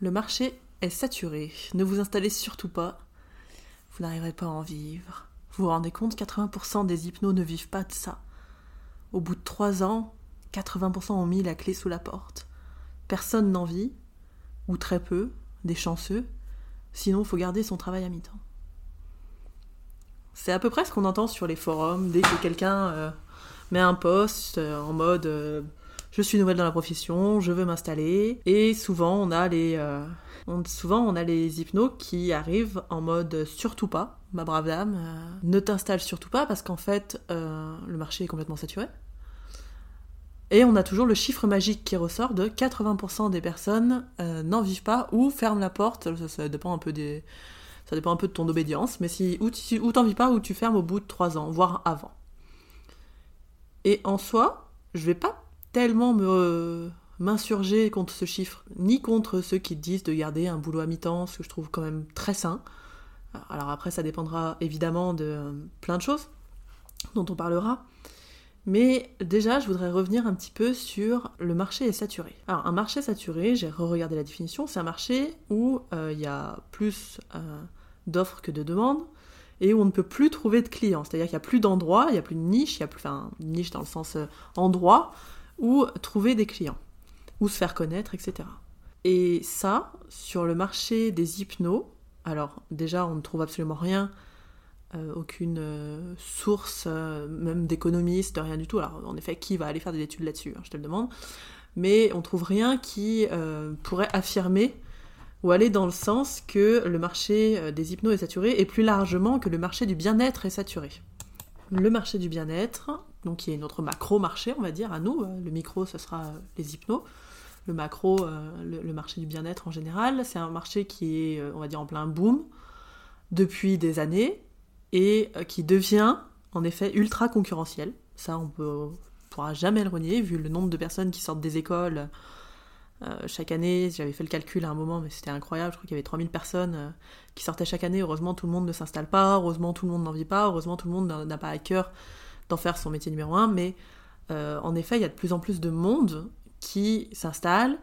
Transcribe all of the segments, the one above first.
Le marché est saturé. Ne vous installez surtout pas. Vous n'arriverez pas à en vivre. Vous vous rendez compte, 80% des hypnos ne vivent pas de ça. Au bout de 3 ans, 80% ont mis la clé sous la porte. Personne n'en vit, ou très peu, des chanceux, sinon il faut garder son travail à mi-temps. C'est à peu près ce qu'on entend sur les forums dès que quelqu'un euh, met un post euh, en mode euh, je suis nouvelle dans la profession, je veux m'installer. Et souvent on a les souvent on a les hypnos qui arrivent en mode surtout pas, ma brave dame, ne t'installe surtout pas parce qu'en fait le marché est complètement saturé. Et on a toujours le chiffre magique qui ressort de 80% des personnes n'en vivent pas ou ferment la porte. ça, dépend un peu des, ça dépend un peu de ton obédience, mais si ou, tu, ou t'en vis pas ou tu fermes au bout de 3 ans, voire avant. Et en soi, je vais pas tellement me m'insurger contre ce chiffre, ni contre ceux qui disent de garder un boulot à mi-temps, ce que je trouve quand même très sain. Alors après, ça dépendra évidemment de euh, plein de choses dont on parlera. Mais déjà, je voudrais revenir un petit peu sur le marché est saturé. Alors, un marché saturé, j'ai re-regardé la définition, c'est un marché où euh, il y a plus euh, d'offres que de demandes et où on ne peut plus trouver de clients. C'est-à-dire qu'il n'y a plus d'endroits, il n'y a plus de niche, il y a plus, enfin, niche dans le sens euh, endroit où trouver des clients, où se faire connaître, etc. Et ça, sur le marché des hypnos, alors déjà, on ne trouve absolument rien, euh, aucune euh, source, même d'économiste, rien du tout. Alors, en effet, qui va aller faire des études là-dessus hein, Je te le demande. Mais on trouve rien qui pourrait affirmer ou aller dans le sens que le marché euh, des hypnos est saturé et plus largement que le marché du bien-être est saturé. Le marché du bien-être, donc qui est notre macro-marché, on va dire, à nous, euh, le micro ce sera euh, les hypnos, le macro, le, marché du bien-être en général, c'est un marché qui est, on va dire, en plein boom depuis des années et qui devient en effet ultra concurrentiel. Ça, on ne pourra jamais le renier, vu le nombre de personnes qui sortent des écoles euh, chaque année, j'avais fait le calcul à un moment, mais c'était incroyable. Je crois qu'il y avait 3000 personnes euh, qui sortaient chaque année. Heureusement, tout le monde ne s'installe pas. Heureusement, tout le monde n'en vit pas. Heureusement, tout le monde n'a pas à cœur d'en faire son métier numéro un. Mais euh, en effet, il y a de plus en plus de monde qui s'installe.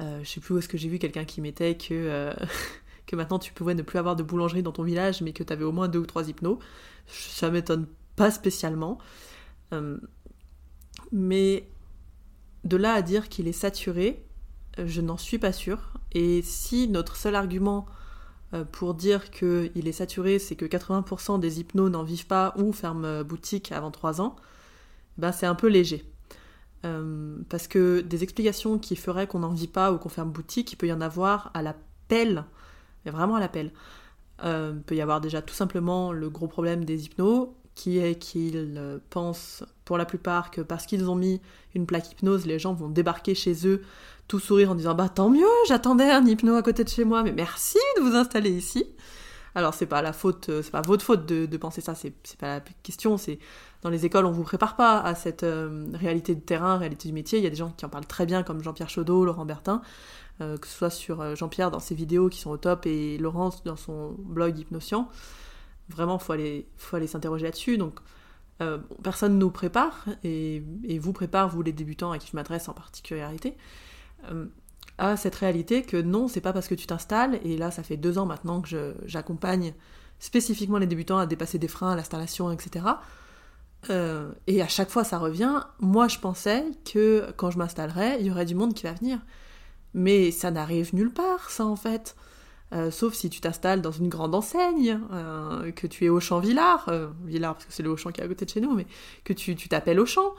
je sais plus où est-ce que j'ai vu quelqu'un qui mettait que, que maintenant tu pouvais ne plus avoir de boulangerie dans ton village, mais que tu avais au moins deux ou trois hypnos. Ça m'étonne pas spécialement. mais de là à dire qu'il est saturé, je n'en suis pas sûre. Et si notre seul argument euh, pour dire qu'il est saturé, c'est que 80% des hypnos n'en vivent pas ou ferment euh, boutique avant 3 ans, ben c'est un peu léger. Euh, parce que des explications qui feraient qu'on n'en vit pas ou qu'on ferme boutique, il peut y en avoir à la pelle, mais vraiment à la pelle. il peut y avoir déjà tout simplement le gros problème des hypnos, qui est qu'ils pensent pour la plupart que parce qu'ils ont mis une plaque hypnose, les gens vont débarquer chez eux tout sourire en disant bah tant mieux, j'attendais un hypno à côté de chez moi, mais merci de vous installer ici. Alors c'est pas la faute, euh, c'est pas votre faute de, penser ça, c'est pas la question, c'est dans les écoles on vous prépare pas à cette euh, réalité de terrain, réalité du métier. Il y a des gens qui en parlent très bien comme Jean-Pierre Chaudot, Laurent Bertin, euh, que ce soit sur Jean-Pierre dans ses vidéos qui sont au top et Laurence dans son blog Hypnocient. Vraiment faut aller, faut aller s'interroger là-dessus. Donc personne nous prépare et, et, vous prépare vous les débutants à qui je m'adresse en particularité à cette réalité que non, c'est pas parce que tu t'installes, et là ça fait deux ans maintenant que j'accompagne spécifiquement les débutants à dépasser des freins à l'installation, etc. Euh, et à chaque fois ça revient, moi je pensais que quand je m'installerais, il y aurait du monde qui va venir. Mais ça n'arrive nulle part, ça en fait. Euh, sauf si tu t'installes dans une grande enseigne, que tu es au champ Villard, Villard parce que c'est le Auchan qui est à côté de chez nous, mais que tu t'appelles Auchan,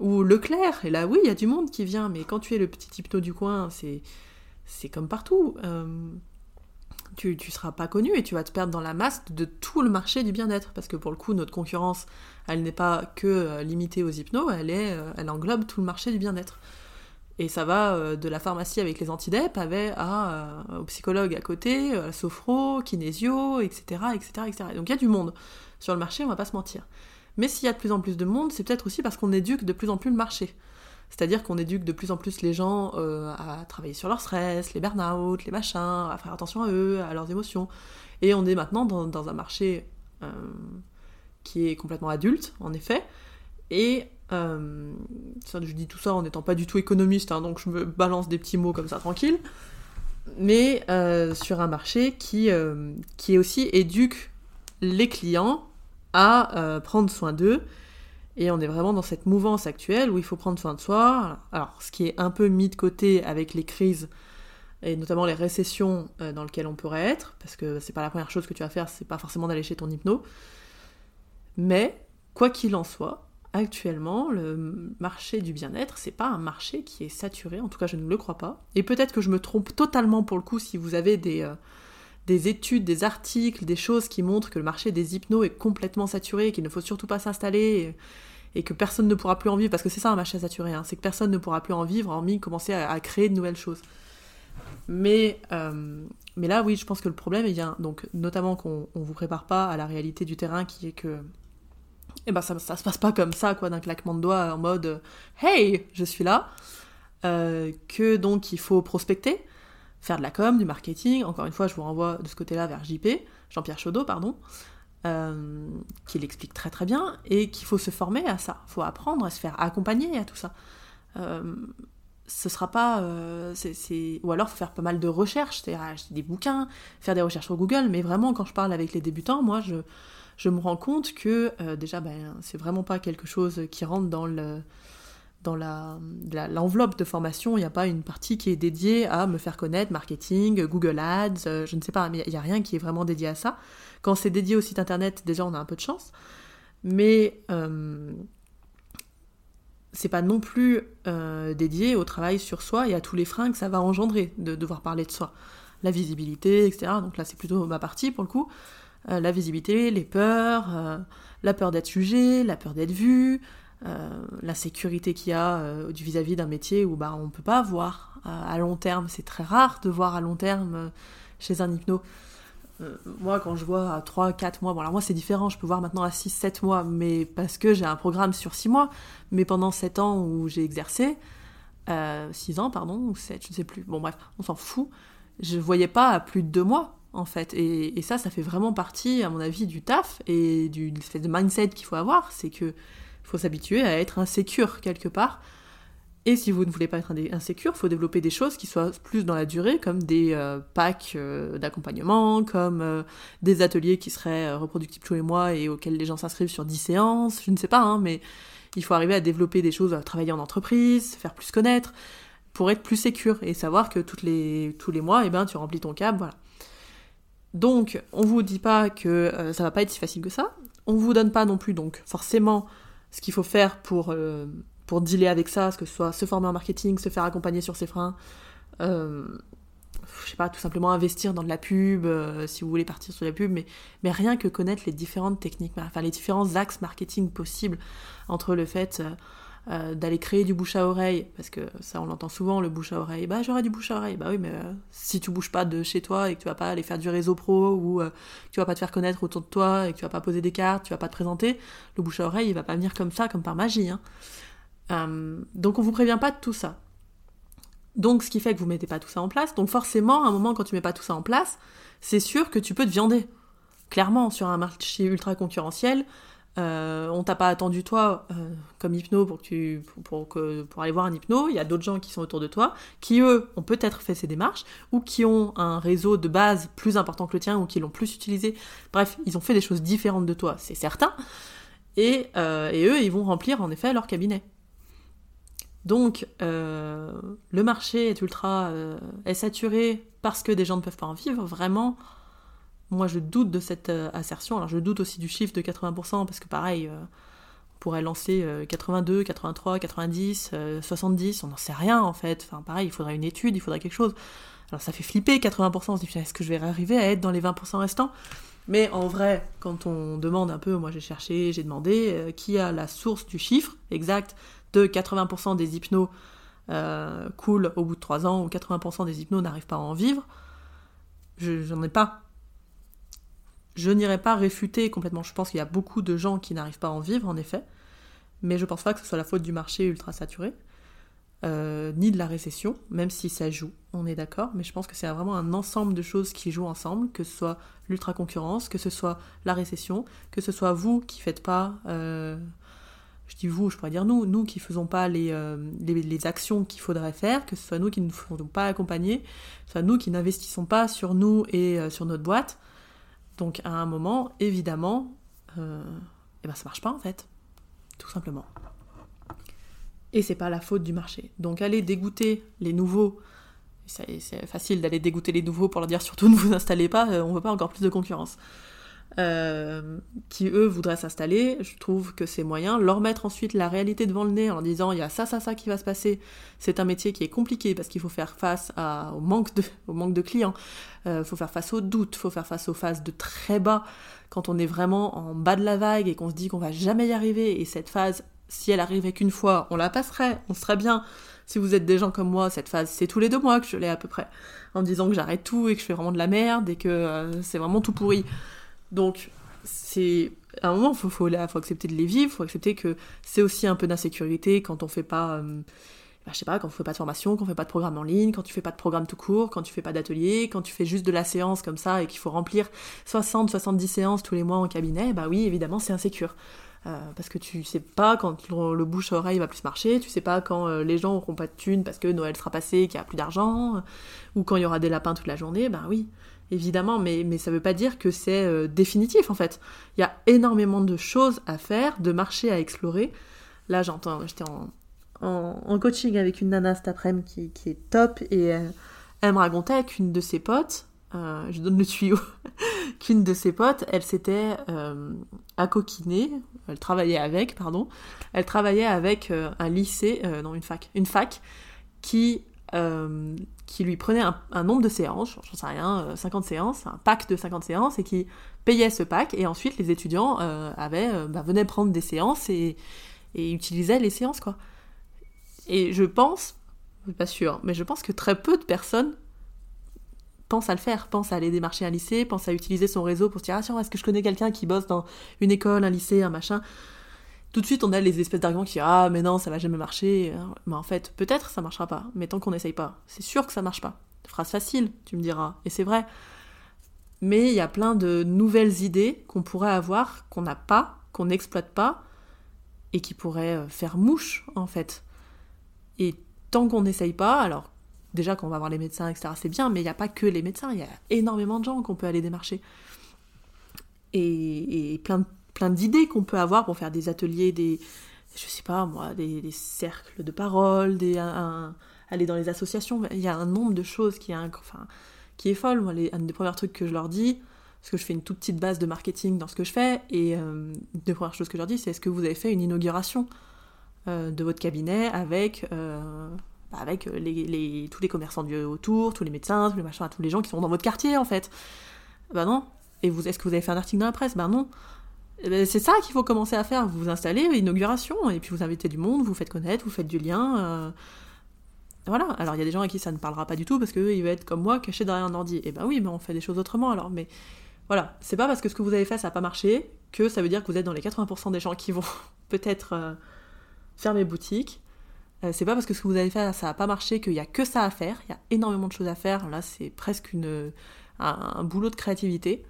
ou Leclerc, et là oui, il y a du monde qui vient, mais quand tu es le petit hypno du coin, c'est, c'est comme partout. Euh, tu, tu seras pas connu et tu vas te perdre dans la masse de tout le marché du bien-être, parce que pour le coup, notre concurrence, elle n'est pas que euh, limitée aux hypnos, elle, est, euh, elle englobe tout le marché du bien-être. Et ça va de la pharmacie avec les antidep à, au psychologue à côté, à sophro, kinésio, etc., etc., etc. Donc il y a du monde sur le marché, on va pas se mentir. Mais s'il y a de plus en plus de monde, c'est peut-être aussi parce qu'on éduque de plus en plus le marché. C'est-à-dire qu'on éduque de plus en plus les gens euh, à travailler sur leur stress, les burn-out, les machins, à faire attention à eux, à leurs émotions. Et on est maintenant dans, un marché euh, qui est complètement adulte, en effet. Et euh, je dis tout ça en n'étant pas du tout économiste, hein, donc je me balance des petits mots comme ça tranquille. mais sur un marché qui, qui aussi éduque les clients à prendre soin d'eux. Et on est vraiment dans cette mouvance actuelle où il faut prendre soin de soi. Alors, ce qui est un peu mis de côté avec les crises et notamment les récessions dans lesquelles on pourrait être, parce que c'est pas la première chose que tu vas faire, c'est pas forcément d'aller chez ton hypno. Mais, quoi qu'il en soit, actuellement, le marché du bien-être, c'est pas un marché qui est saturé, en tout cas je ne le crois pas. Et peut-être que je me trompe totalement pour le coup si vous avez des, euh, des études, des articles, des choses qui montrent que le marché des hypnos est complètement saturé, qu'il ne faut surtout pas s'installer et, que personne ne pourra plus en vivre, parce que c'est ça un marché saturé, hein, c'est que personne ne pourra plus en vivre, hormis commencer à, créer de nouvelles choses. Mais, euh, mais là, oui, je pense que le problème, vient donc notamment qu'on ne vous prépare pas à la réalité du terrain qui est que et eh ben ça, ça se passe pas comme ça, quoi, d'un claquement de doigts en mode Hey, je suis là. Euh, que donc il faut prospecter, faire de la com, du marketing. Encore une fois, je vous renvoie de ce côté-là vers JP, Jean-Pierre Chaudot, pardon, euh, qui l'explique très très bien, et qu'il faut se former à ça. Il faut apprendre à se faire accompagner à tout ça. Euh, ce sera pas. c'est, Ou alors, faut faire pas mal de recherches, c'est-à-dire acheter des bouquins, faire des recherches sur Google, mais vraiment, quand je parle avec les débutants, moi, je je me rends compte que euh, déjà, ben, c'est vraiment pas quelque chose qui rentre dans le dans la, l'enveloppe de formation, il n'y a pas une partie qui est dédiée à me faire connaître, marketing, Google Ads, euh, je ne sais pas, mais il n'y a rien qui est vraiment dédié à ça. Quand c'est dédié au site internet, déjà on a un peu de chance, mais euh, c'est pas non plus euh, dédié au travail sur soi et à tous les freins que ça va engendrer de devoir parler de soi. La visibilité, etc. Donc là c'est plutôt ma partie pour le coup. Euh, la visibilité, les peurs, la peur d'être jugé, la peur d'être vu, euh, la sécurité qu'il y a du vis-à-vis d'un métier où bah, on ne peut pas voir à long terme. C'est très rare de voir à long terme chez un hypno. moi, quand je vois à 3, 4 mois, bon, alors moi c'est différent, je peux voir maintenant à 6, 7 mois, mais parce que j'ai un programme sur 6 mois, mais pendant 7 ans où j'ai exercé, 6 ans, pardon, ou 7, je ne sais plus, bon bref, on s'en fout, je voyais pas à plus de 2 mois en fait. Et, ça, ça fait vraiment partie, à mon avis, du taf et du fait de mindset qu'il faut avoir. C'est que faut s'habituer à être insécure quelque part. Et si vous ne voulez pas être insécure, il faut développer des choses qui soient plus dans la durée, comme des euh, packs euh, d'accompagnement, comme euh, des ateliers qui seraient reproductibles tous les mois et auxquels les gens s'inscrivent sur 10 séances, je ne sais pas, hein, mais il faut arriver à développer des choses, à travailler en entreprise, faire plus connaître, pour être plus sécure et savoir que toutes les, tous les mois, eh ben, tu remplis ton câble, voilà. Donc, on vous dit pas que ça va pas être si facile que ça. On vous donne pas non plus, donc, forcément, ce qu'il faut faire pour, euh, pour dealer avec ça, que ce soit se former en marketing, se faire accompagner sur ses freins, euh, je sais pas, tout simplement investir dans de la pub, si vous voulez partir sur la pub, mais, mais rien que connaître les différentes techniques, enfin les différents axes marketing possibles entre le fait euh, d'aller créer du bouche à oreille, parce que ça on l'entend souvent, le bouche à oreille, bah j'aurai du bouche à oreille, bah oui mais euh, si tu bouges pas de chez toi et que tu vas pas aller faire du réseau pro ou euh, que tu vas pas te faire connaître autour de toi et que tu vas pas poser des cartes, tu vas pas te présenter, le bouche à oreille il va pas venir comme ça, comme par magie. Hein. donc on vous prévient pas de tout ça. Donc ce qui fait que vous mettez pas tout ça en place, donc forcément à un moment quand tu mets pas tout ça en place, c'est sûr que tu peux te viander. Clairement sur un marché ultra concurrentiel, euh, on t'a pas attendu toi euh, comme hypno pour que pour aller voir un hypno. Il y a d'autres gens qui sont autour de toi qui eux ont peut-être fait ces démarches ou qui ont un réseau de base plus important que le tien ou qui l'ont plus utilisé. Bref, ils ont fait des choses différentes de toi, c'est certain. Et, euh, et, eux, ils vont remplir en effet leur cabinet. Donc, le marché est ultra est saturé parce que des gens ne peuvent pas en vivre. Vraiment, moi, je doute de cette euh, assertion. Alors, je doute aussi du chiffre de 80%, parce que pareil, euh, on pourrait lancer 82, 83, 90, 70, on n'en sait rien en fait. Enfin, pareil, il faudrait une étude, il faudrait quelque chose. Alors, ça fait flipper 80%, on se dit, est-ce que je vais arriver à être dans les 20% restants? Mais en vrai, quand on demande un peu, moi j'ai cherché, j'ai demandé, euh, qui a la source du chiffre exact de 80% des hypnos coulent au bout de 3 ans ou 80% des hypnos n'arrivent pas à en vivre, j'en ai pas. Je n'irai pas réfuter complètement. Je pense qu'il y a beaucoup de gens qui n'arrivent pas à en vivre, en effet. Mais je pense pas que ce soit la faute du marché ultra saturé, euh, ni de la récession, même si ça joue, on est d'accord. Mais je pense que c'est vraiment un ensemble de choses qui jouent ensemble, que ce soit l'ultra concurrence, que ce soit la récession, que ce soit vous qui faites pas, euh, je dis vous, je pourrais dire nous, nous qui faisons pas les, euh, les, actions qu'il faudrait faire, que ce soit nous qui ne nous faisons pas accompagner, que ce soit nous qui n'investissons pas sur nous et sur notre boîte. Donc à un moment, évidemment, euh, eh ben ça marche pas en fait, tout simplement. Et c'est pas la faute du marché. Donc aller dégoûter les nouveaux, c'est facile d'aller dégoûter les nouveaux pour leur dire surtout ne vous installez pas, on veut pas encore plus de concurrence. Euh, qui eux voudraient s'installer, je trouve que c'est moyen. Leur mettre ensuite la réalité devant le nez en disant il y a ça, ça, ça qui va se passer. C'est un métier qui est compliqué parce qu'il faut faire face au, manque de, au manque de clients, il euh, faut faire face aux doutes, il faut faire face aux phases de très bas quand on est vraiment en bas de la vague et qu'on se dit qu'on va jamais y arriver. Et cette phase, si elle arrivait qu'une fois, on la passerait, on serait bien. Si vous êtes des gens comme moi, cette phase, c'est tous les deux mois que je l'ai à peu près, en disant que j'arrête tout et que je fais vraiment de la merde et que euh, c'est vraiment tout pourri. Donc, c'est à un moment, il faut, faut, faut, accepter de les vivre, faut accepter que c'est aussi un peu d'insécurité quand on fait pas, euh, bah, je sais pas, quand on fait pas de formation, quand on fait pas de programme en ligne, quand tu fais pas de programme tout court, quand tu fais pas d'atelier, quand tu fais juste de la séance comme ça et qu'il faut remplir 60, 70 séances tous les mois en cabinet, bah oui, évidemment, c'est insécure. Euh, parce que tu sais pas quand le, bouche à oreille va plus marcher, tu sais pas quand euh, les gens auront pas de thunes parce que Noël sera passé, qu'il y a plus d'argent, ou quand il y aura des lapins toute la journée, bah oui évidemment, mais, mais ça veut pas dire que c'est euh, définitif en fait. Il y a énormément de choses à faire, de marchés à explorer. Là, j'entends, j'étais en, en, coaching avec une nana cet après-midi qui, est top et euh, elle me racontait qu'une de ses potes, euh, je donne le tuyau, qu'une de ses potes, elle s'était à coquiner, elle travaillait avec, pardon, elle travaillait avec un lycée, non une fac, une fac qui qui lui prenait un, nombre de séances, j'en sais rien, 50 euh, séances, un pack de 50 séances, et qui payait ce pack, et ensuite les étudiants euh, avaient, euh, bah, venaient prendre des séances et, et, utilisaient les séances, quoi. Et je pense, pas sûre, mais je pense que très peu de personnes pensent à le faire, pensent à aller démarcher un lycée, pensent à utiliser son réseau pour se dire, ah est-ce que je connais quelqu'un qui bosse dans une école, un lycée, un machin? Tout de suite on a les espèces d'arguments qui ah mais non ça va jamais marcher. Mais en fait peut-être ça marchera pas mais tant qu'on n'essaye pas c'est sûr que ça marche pas. Phrase facile tu me diras et c'est vrai. Mais il y a plein de nouvelles idées qu'on pourrait avoir qu'on n'a pas qu'on n'exploite pas et qui pourraient euh, faire mouche en fait. Et tant qu'on n'essaye pas alors déjà qu'on va voir les médecins etc c'est bien mais il n'y a pas que les médecins il y a énormément de gens qu'on peut aller démarcher. Et, et plein de plein d'idées qu'on peut avoir pour faire des ateliers, des, je sais pas moi, des, cercles de parole, des, aller dans les associations. Il y a un nombre de choses qui est, enfin, qui est folle. Moi, les, un des premiers trucs que je leur dis, parce que je fais une toute petite base de marketing dans ce que je fais, et euh, une des premières choses que je leur dis, c'est est-ce que vous avez fait une inauguration euh, de votre cabinet avec, euh, bah, avec les, tous les commerçants du autour, tous les médecins, tous les machins, tous les gens qui sont dans votre quartier en fait? Bah non. Et vous, est-ce que vous avez fait un article dans la presse? Bah non. Eh ben, c'est ça qu'il faut commencer à faire. Vous vous installez, inauguration, et puis vous invitez du monde, vous faites connaître, vous faites du lien. Euh. Voilà. Alors il y a des gens à qui ça ne parlera pas du tout parce qu'eux, ils vont être comme moi, cachés derrière un ordi. Et eh ben oui, mais on fait des choses autrement alors. Mais voilà, c'est pas parce que ce que vous avez fait ça n'a pas marché que ça veut dire que vous êtes dans les 80% des gens qui vont peut-être euh, fermer boutique. Euh, c'est pas parce que ce que vous avez fait ça n'a pas marché qu'il y a que ça à faire. Il y a énormément de choses à faire. Là, c'est presque un boulot de créativité.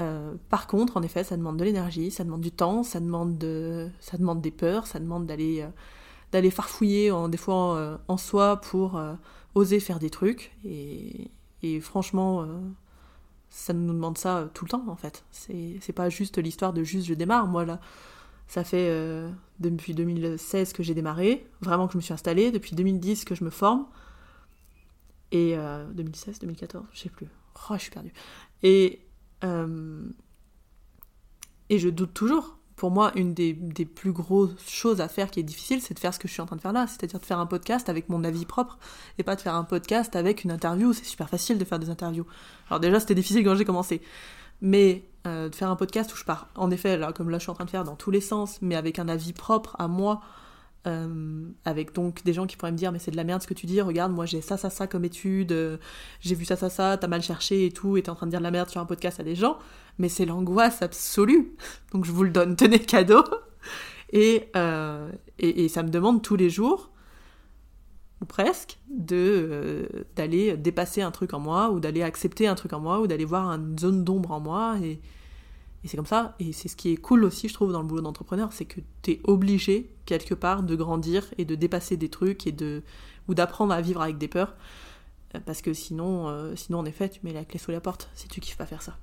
Euh, par contre, en effet, ça demande de l'énergie, ça demande du temps, ça demande, de, ça demande des peurs, ça demande d'aller euh, farfouiller en, des fois euh, en, soi pour oser faire des trucs. Et, et franchement, ça nous demande ça tout le temps, en fait. C'est pas juste l'histoire de juste je démarre. Moi, là, ça fait depuis 2016 que j'ai démarré, vraiment que je me suis installée, depuis 2010 que je me forme. Et 2016, 2014, je sais plus. Oh, je suis perdue. Et euh, et je doute toujours. Pour moi, une des, plus grosses choses à faire qui est difficile, c'est de faire ce que je suis en train de faire là, c'est-à-dire de faire un podcast avec mon avis propre, et pas de faire un podcast avec une interview. C'est super facile de faire des interviews. Alors déjà, c'était difficile quand j'ai commencé. Mais euh, de faire un podcast où je pars, en effet, là, comme là je suis en train de faire, dans tous les sens, mais avec un avis propre à moi, euh, avec donc des gens qui pourraient me dire mais c'est de la merde ce que tu dis, regarde moi j'ai ça ça ça comme étude, euh, j'ai vu ça ça ça, t'as mal cherché et tout, et t'es en train de dire de la merde sur un podcast à des gens, mais c'est l'angoisse absolue, donc je vous le donne, tenez cadeau, et, euh, et, et, ça me demande tous les jours, ou presque, de d'aller dépasser un truc en moi, ou d'aller accepter un truc en moi, ou d'aller voir une zone d'ombre en moi, et, Et c'est comme ça, et c'est ce qui est cool aussi, je trouve, dans le boulot d'entrepreneur, c'est que t'es obligé, quelque part, de grandir et de dépasser des trucs et de ou d'apprendre à vivre avec des peurs. Euh, Parce que sinon, euh, sinon, en effet, tu mets la clé sous la porte si tu kiffes pas faire ça.